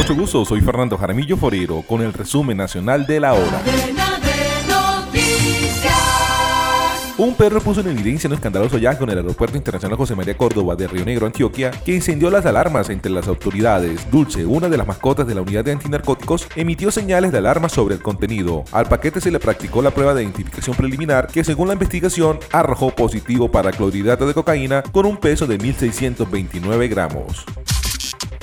mucho gusto, soy Fernando Jaramillo Forero con el resumen nacional de la hora. Un perro puso en evidencia un escandaloso hallazgo en el Aeropuerto Internacional José María Córdoba de Río Negro, Antioquia, que incendió las alarmas entre las autoridades. Dulce, una de las mascotas de la unidad de antinarcóticos, emitió señales de alarma sobre el contenido. Al paquete se le practicó la prueba de identificación preliminar que, según la investigación, arrojó positivo para clorhidrato de cocaína con un peso de 1.629 gramos.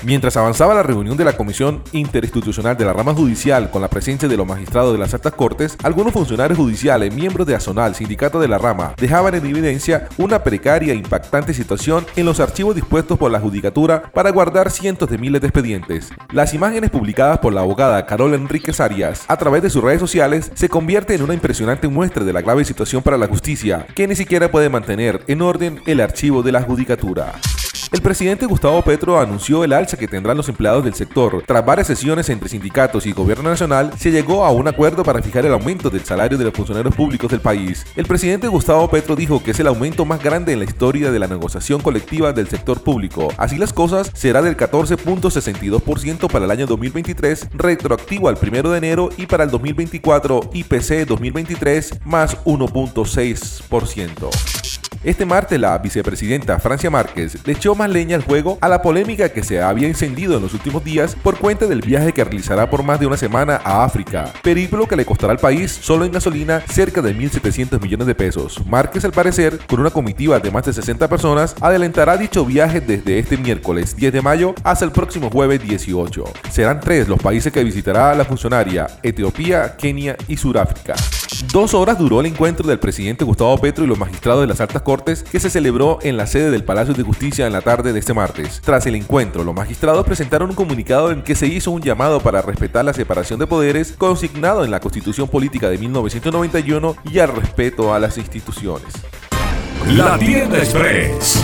Mientras avanzaba la reunión de la Comisión Interinstitucional de la Rama Judicial con la presencia de los magistrados de las altas cortes, algunos funcionarios judiciales, miembros de ASONAL, sindicato de la rama, dejaban en evidencia una precaria e impactante situación en los archivos dispuestos por la Judicatura para guardar cientos de miles de expedientes. Las imágenes publicadas por la abogada Carol Enríquez Arias a través de sus redes sociales se convierten en una impresionante muestra de la grave situación para la justicia, que ni siquiera puede mantener en orden el archivo de la Judicatura. El presidente Gustavo Petro anunció el alza que tendrán los empleados del sector. Tras varias sesiones entre sindicatos y gobierno nacional, se llegó a un acuerdo para fijar el aumento del salario de los funcionarios públicos del país. El presidente Gustavo Petro dijo que es el aumento más grande en la historia de la negociación colectiva del sector público. Así las cosas, será del 14.62% para el año 2023, retroactivo al 1 de enero y para el 2024 IPC 2023 más 1.6%. Este martes la vicepresidenta Francia Márquez le echó más leña al juego a la polémica que se había encendido en los últimos días por cuenta del viaje que realizará por más de una semana a África, periplo que le costará al país solo en gasolina cerca de 1.700 millones de pesos. Márquez al parecer, con una comitiva de más de 60 personas, adelantará dicho viaje desde este miércoles 10 de mayo hasta el próximo jueves 18. Serán tres los países que visitará la funcionaria, Etiopía, Kenia y Sudáfrica. Dos horas duró el encuentro del presidente Gustavo Petro y los magistrados de las altas que se celebró en la sede del Palacio de Justicia en la tarde de este martes. Tras el encuentro, los magistrados presentaron un comunicado en que se hizo un llamado para respetar la separación de poderes consignado en la Constitución Política de 1991 y al respeto a las instituciones. La Tienda Express.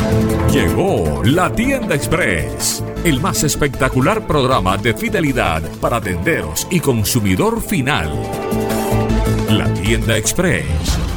Llegó La Tienda Express, el más espectacular programa de fidelidad para tenderos y consumidor final. La Tienda Express,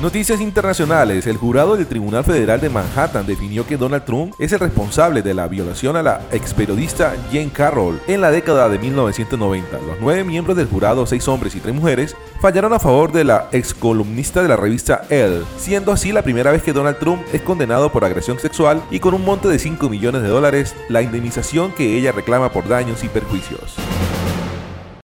Noticias internacionales. El jurado del Tribunal Federal de Manhattan definió que Donald Trump es el responsable de la violación a la ex periodista Jane Carroll en la década de 1990. Los nueve miembros del jurado, seis hombres y tres mujeres, fallaron a favor de la ex columnista de la revista Elle, siendo así la primera vez que Donald Trump es condenado por agresión sexual y con un monte de 5 millones de dólares la indemnización que ella reclama por daños y perjuicios.